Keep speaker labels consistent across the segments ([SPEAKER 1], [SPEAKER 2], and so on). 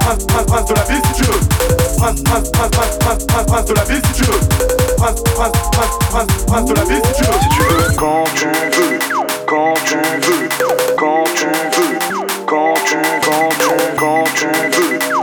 [SPEAKER 1] prince, prince, prince, de la ville tu veux. Prince, prince, prince, prince, prince, prince, de la ville tu veux. Prince, prince, prince, prince, prince de la ville tu veux. Si tu veux,
[SPEAKER 2] quand tu veux, quand tu veux, quand tu veux, quand tu, quand tu, quand tu veux.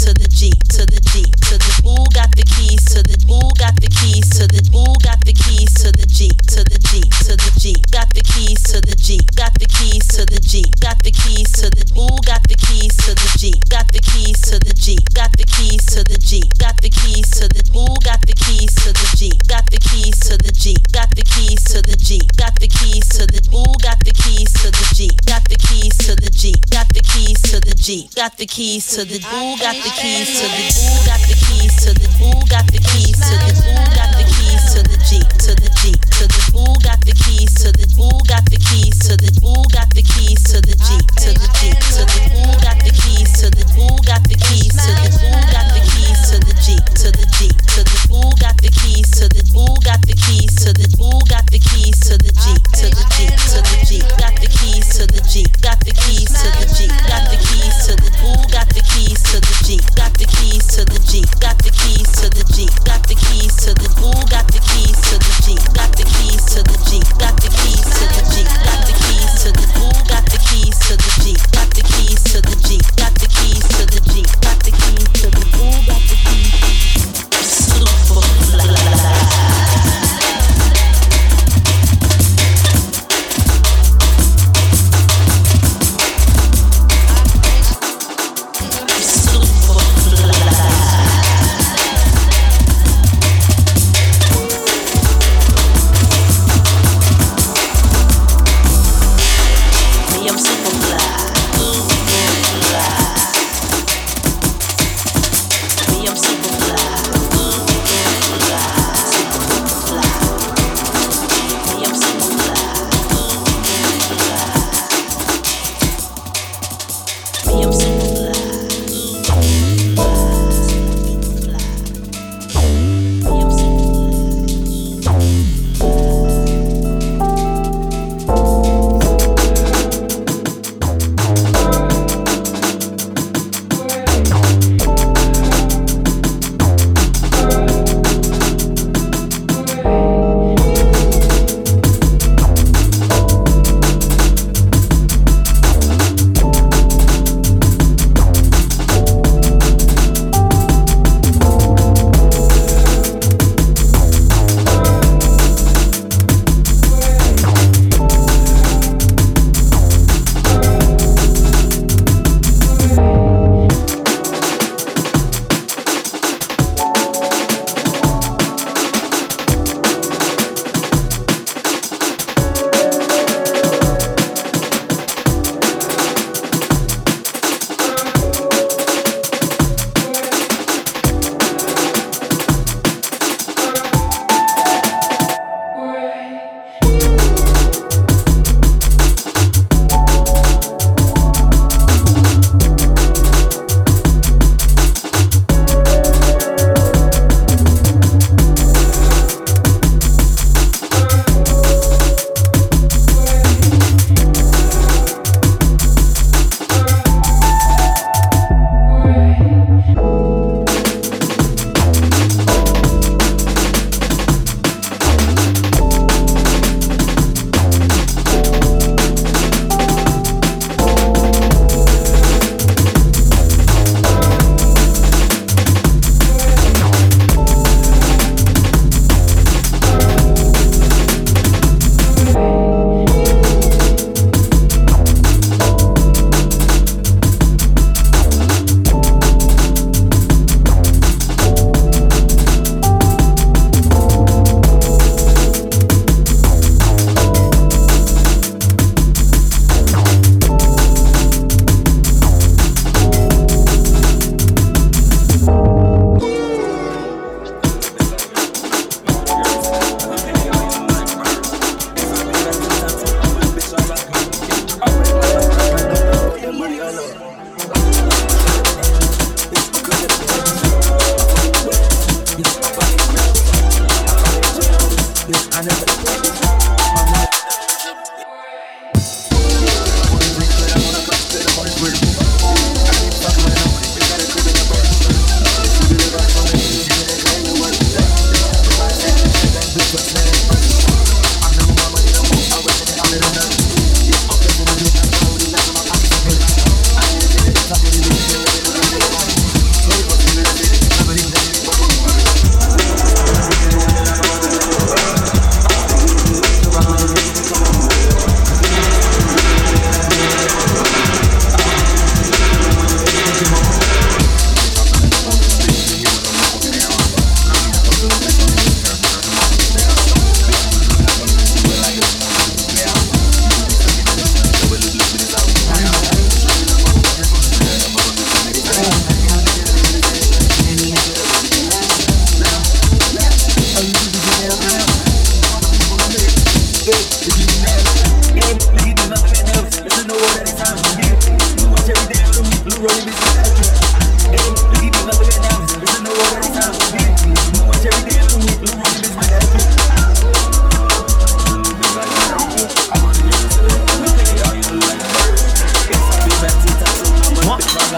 [SPEAKER 3] to the G, to the G, to the boo got the keys to the boo got the keys to the boo got the keys to the G, to the got the keys to the boo got the keys to the boo got the keys to the boo got the keys to the boo got the keys to the jeep to the jeep to the boo got the keys to the boo got the keys to the boo got the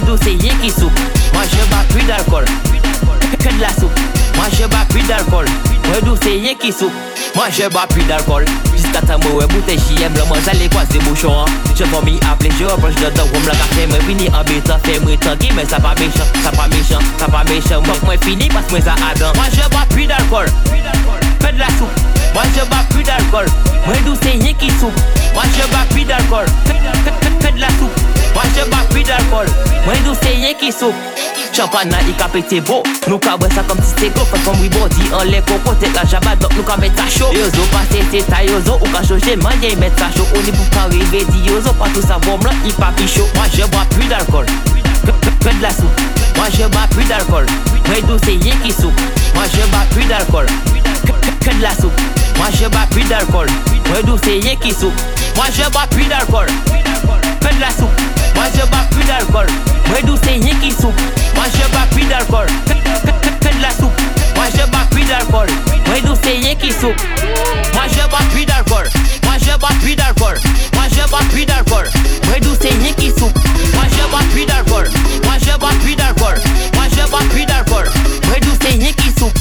[SPEAKER 4] d'où c'est rien qui soupe. Moi je bois plus d'alcool. Que de la soupe. Moi je bois plus d'alcool. Moi d'où c'est rien qui soupe. Moi je bois plus d'alcool. Kata mwe boute jiyem la man zale kwa se bouchon Je vò mi aple, je reproche de da wom la ka fe mwen vini an beta Fe mwen tanki men sa pa mechan, sa pa mechan, sa pa mechan Mok mwen fini pas mwen sa adan Moi je bois plus d'alcool, que de la soupe Moi je bois plus d'alcool, mwen dou se yen ki soupe Watch your back with alcool Fais de la soupe. Watch your back with alcool Moi d'où c'est rien qui soupe. Champagne il cap était beau. Nous ca ça comme si c'était gros Fais comme we body On les coco T'es la jabba Donc nous ca mettre ça chaud. Yozo pas c'est c'est ta yozo. Ou ca chaud j'ai mangé Mettre ça chaud. On est pour pas rêver Dis yozo. Pas tout ça bon blanc Il pas plus chaud. Watch your back with alcool Fais de la soupe. Moi je bats plus d'alcool, mais d'où c'est rien qui soupe. Moi je bats plus d'alcool, que, que, que de la soupe. Moi je bats plus d'alcool, mais d'où c'est rien qui soupe. Moi je bois plus d'alcool Que de la soupe Moi je bois plus d'alcool Moi dou se yen ki soupe Moi je bois plus d'alcool que de la soupe Moi je bois plus d'alcool Moi dou se yen ki soupe Moi je bois plus d'alcool Moi je bois plus d'alcool Moi je bois plus d'alcool Moi dou se yen ki soupe Moi je bois plus d'alcool Moi je bois plus d'alcool Moi je bois plus d'alcool Moi dou se yen ki soupe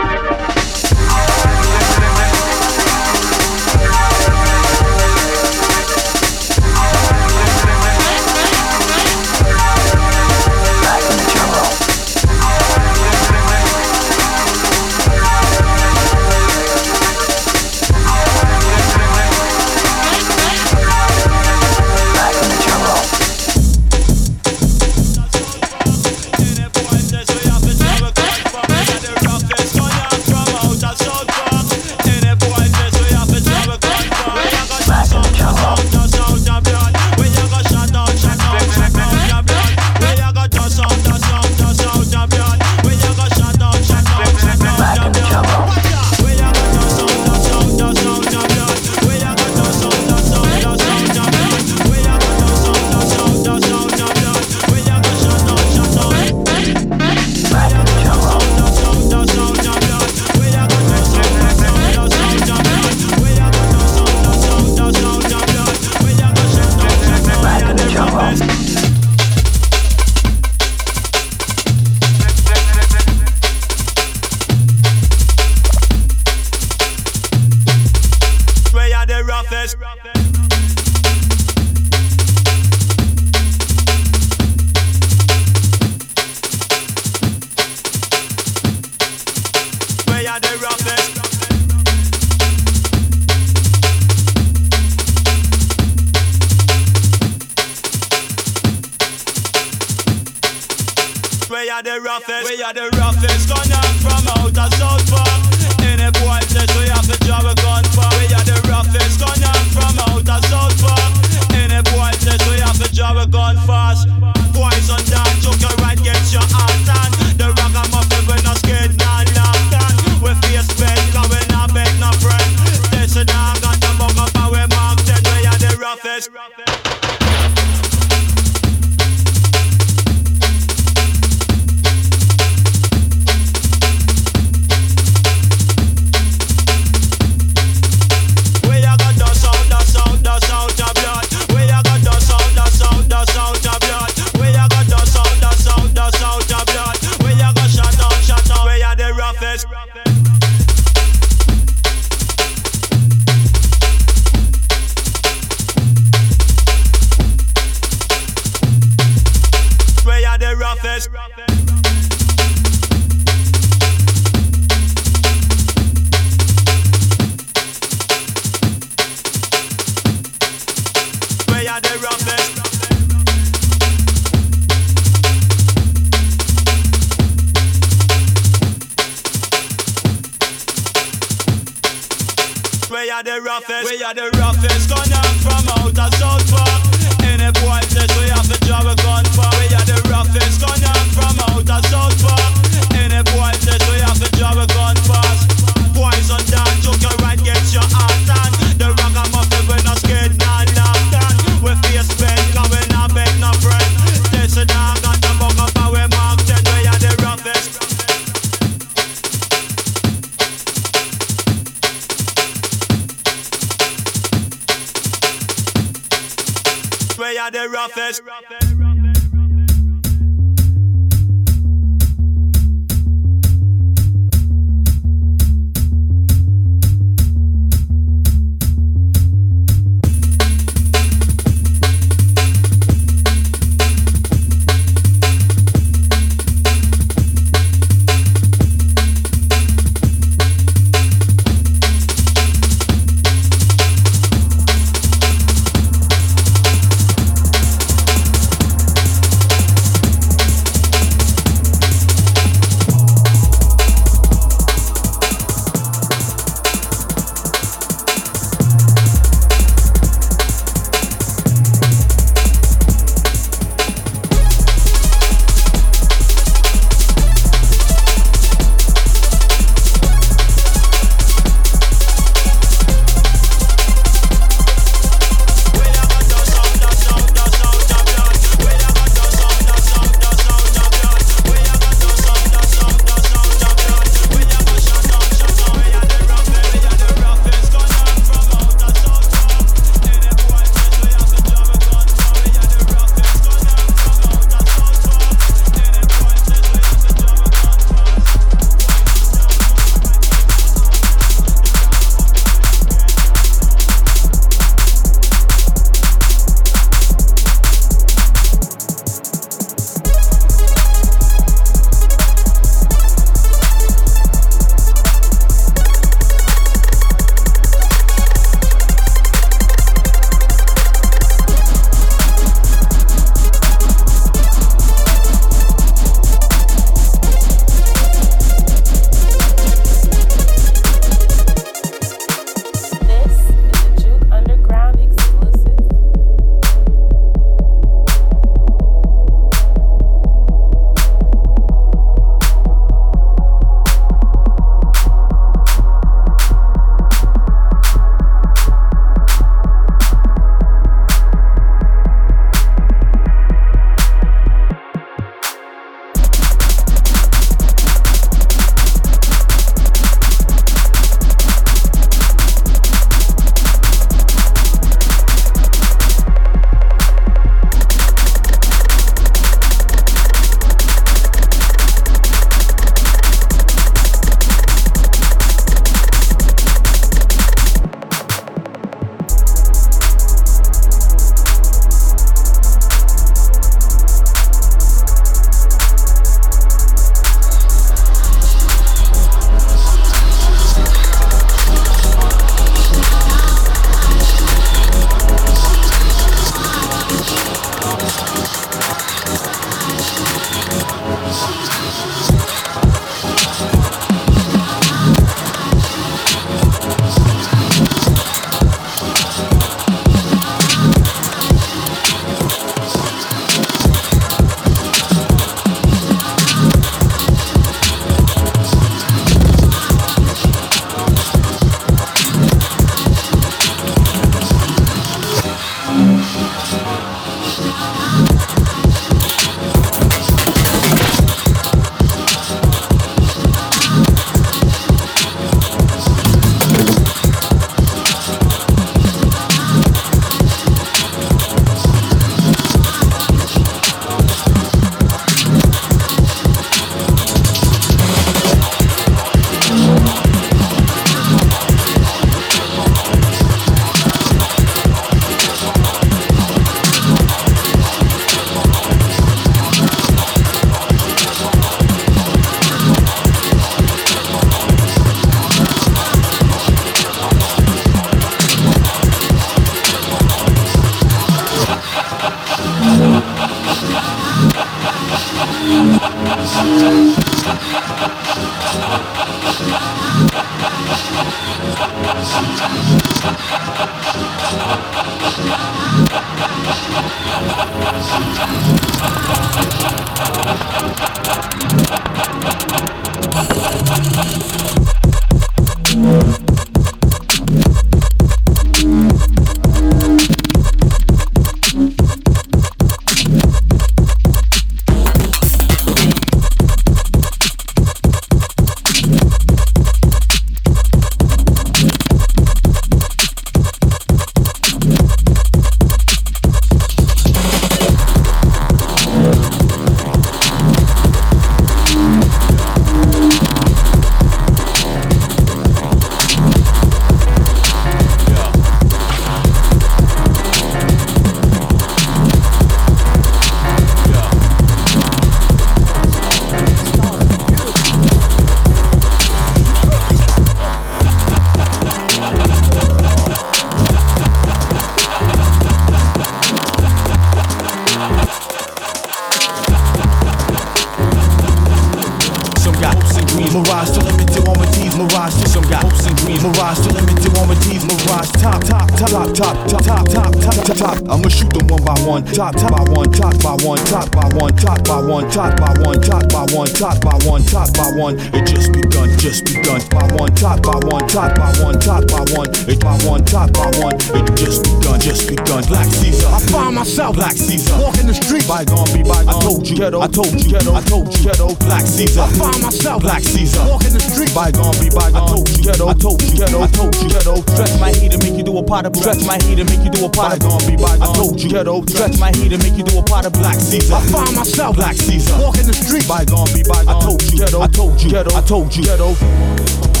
[SPEAKER 5] find myself Black Caesar, walking the street. Bygone be bygone. I told you, ghetto. I told you, ghetto. I told you, ghetto. Stretch my heat and make you do a pot of stretch my heat and make you do a pot of bygone be bygone. I told you, ghetto. Stretch my heat and make you do a pot of Black Caesar. I find myself Black Caesar, walking the street. Bygone be bygone. I told you, ghetto. I told you, ghetto. I told you, ghetto.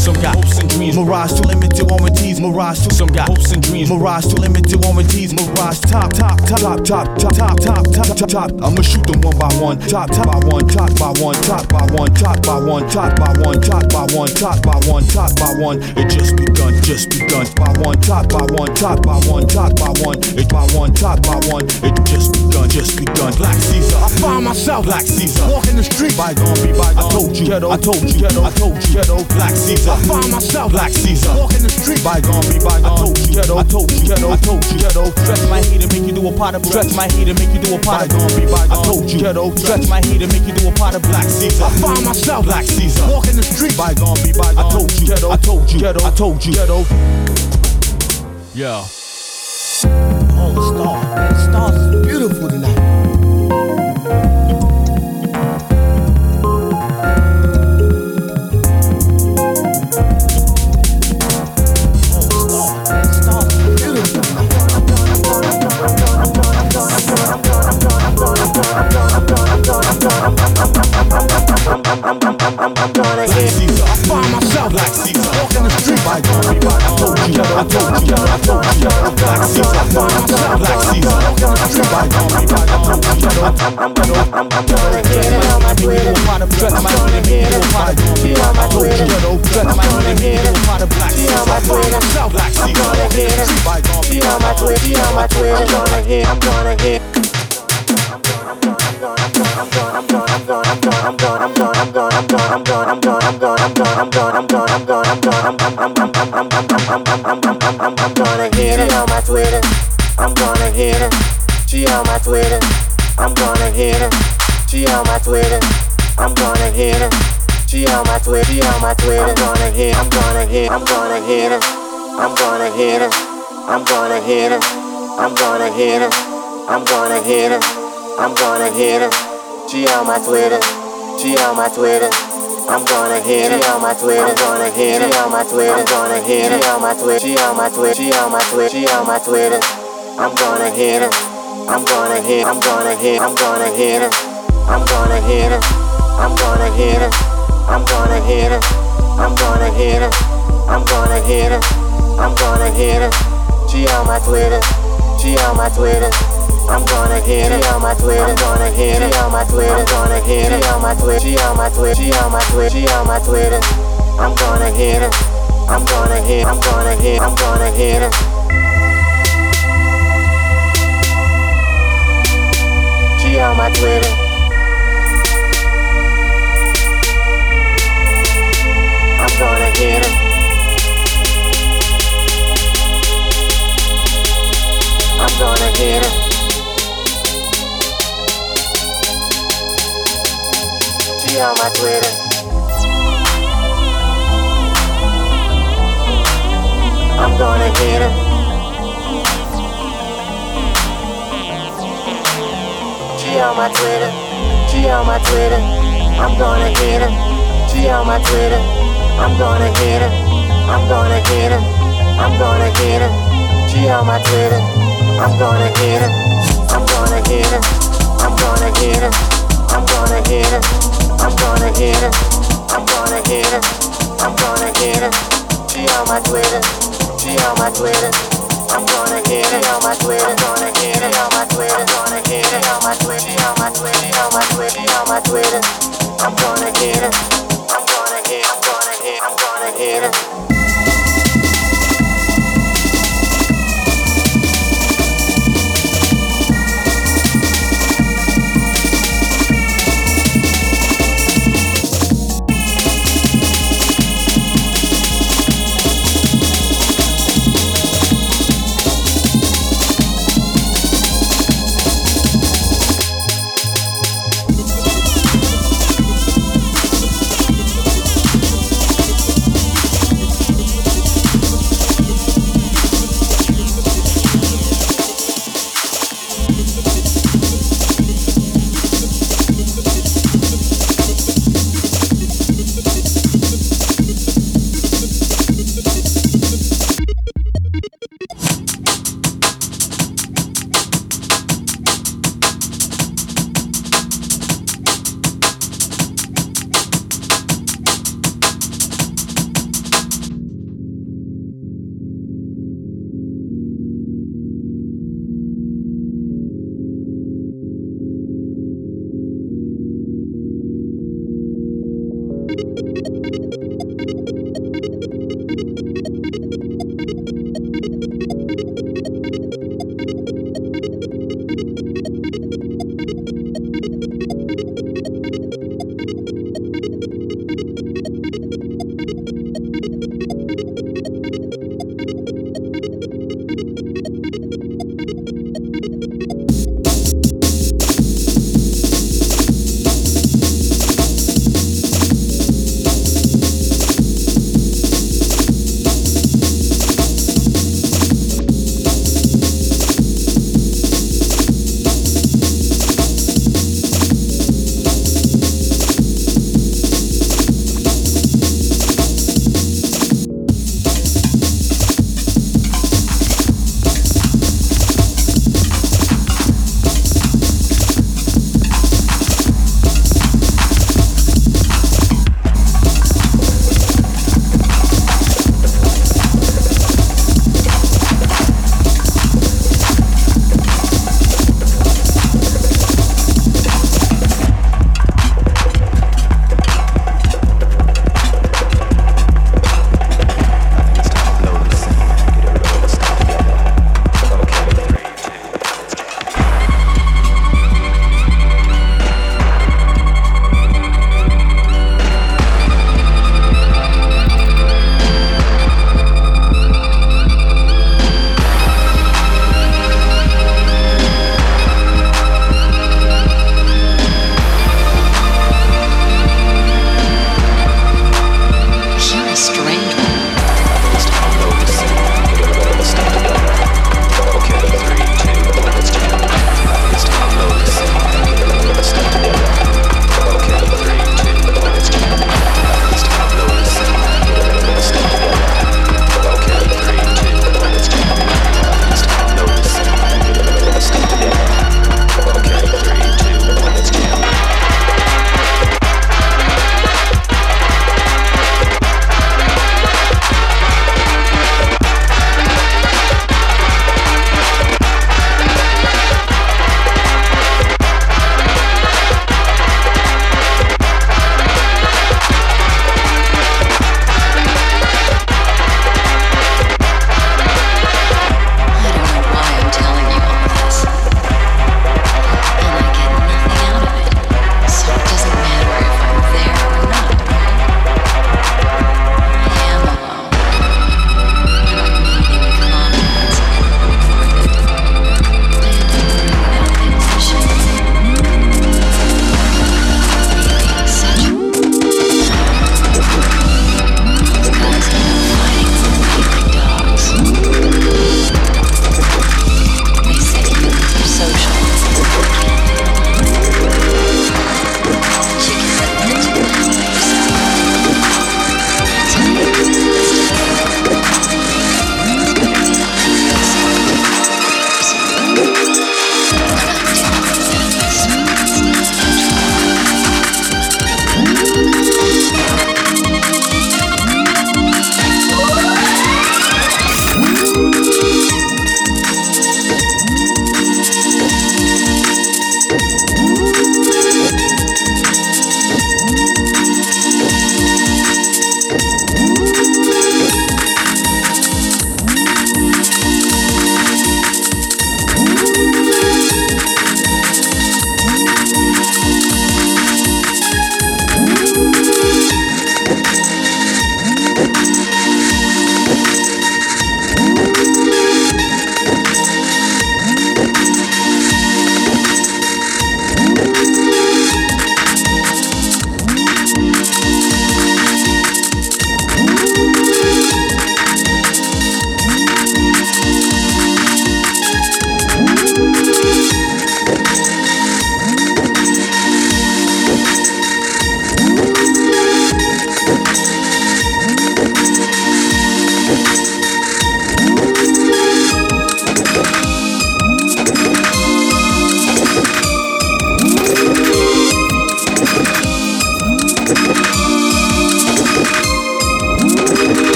[SPEAKER 5] Some got hopes and dreams, mirage too limited warranties, mirage too. Some got hopes and dreams, mirage too limited warranties, mirage top, top, top, top, top, top, top, top, top, top. I'ma shoot them one by one, top, top by one, top by one, top by one, top by one, top by one, top by one, top by one, top by one. It just begun, just begun. By one, top by one, top by one, top by one. It by one, top by one. It just begun, just begun. Black Caesar, I find myself Black Caesar, walking the street. Bygone be bygone. I told you, ghetto. I told you, ghetto. I told you, ghetto. Black Caesar. I find myself Black Caesar, walking the street. Bygone be bygone. I told you, ghetto. I told you, ghetto. I told you, ghetto. Stretch my heat and make you do a pot of stretch my heat and make you do a pot of bygone be bygone. I told you, ghetto. Stretch my heat and make you do a pot of Black Caesar. I find myself Black Caesar, walking the street. Bygone be bygone. I told you, ghetto. I told you, ghetto. I told you, ghetto. Yeah.
[SPEAKER 6] All the stars, man. Stars I'm, I'm, I'm gonna
[SPEAKER 5] hit Caesar. I find myself like Caesar. The street I told you, I told you, I told you, I'm. I myself I told you, I'm, I'm, I'm, I'm gonna hit it on my
[SPEAKER 6] I'm gonna hit it on my I'm gonna hit it on my Twitter. I'm gonna hit it on my Twitter. I'm gonna hit it on my Twitter. I'm gonna hit it. I'm gonna hit her. I'm gonna hit her. She on my Twitter. She on my Twitter. I'm gonna hit her on my Twitter. I'm gonna hit her on my Twitter. I'm gonna hit her on my Twitter. She on my Twitter. She on my Twitter. She on my Twitter. I'm gonna hit her. I'm gonna hit. I'm gonna hit. I'm gonna hit her. I'm gonna hit her. I'm gonna hit her. I'm gonna hit her. I'm gonna hit her. I'm gonna hit her. I'm gonna hit her. She on my Twitter. She on my Twitter. I'm gonna hit her on my Twitter. I'm gonna hit her on my Twitter. I'm gonna hit her on my Twitter. She on my Twitter. She on my Twitter. She on my Twitter. I'm gonna hit her. I'm gonna hit. I'm gonna hit. I'm gonna hit her. She on my Twitter. I'm gonna hit her. I'm gonna hit her. She on my Twitter. I'm gonna hit her. She on my Twitter. She on my Twitter. I'm gonna hit her. She on my Twitter. I'm gonna hit her. I'm gonna hit her. I'm gonna hit her. She on my Twitter. I'm gonna hit her. I'm gonna hit her. I'm gonna hit her. I'm gonna hit her. I'm gonna hit her. I'm gonna hit her. I'm gonna hit her. She on my Twitter. She on my Twitter. I'm gonna hit her on my Twitter. I'm gonna hit her on my Twitter. I'm gonna hit her on my Twitter. On my Twitter. On my Twitter. On my Twitter. I'm gonna hit her. I'm gonna hit. I'm gonna hit. I'm gonna hit her.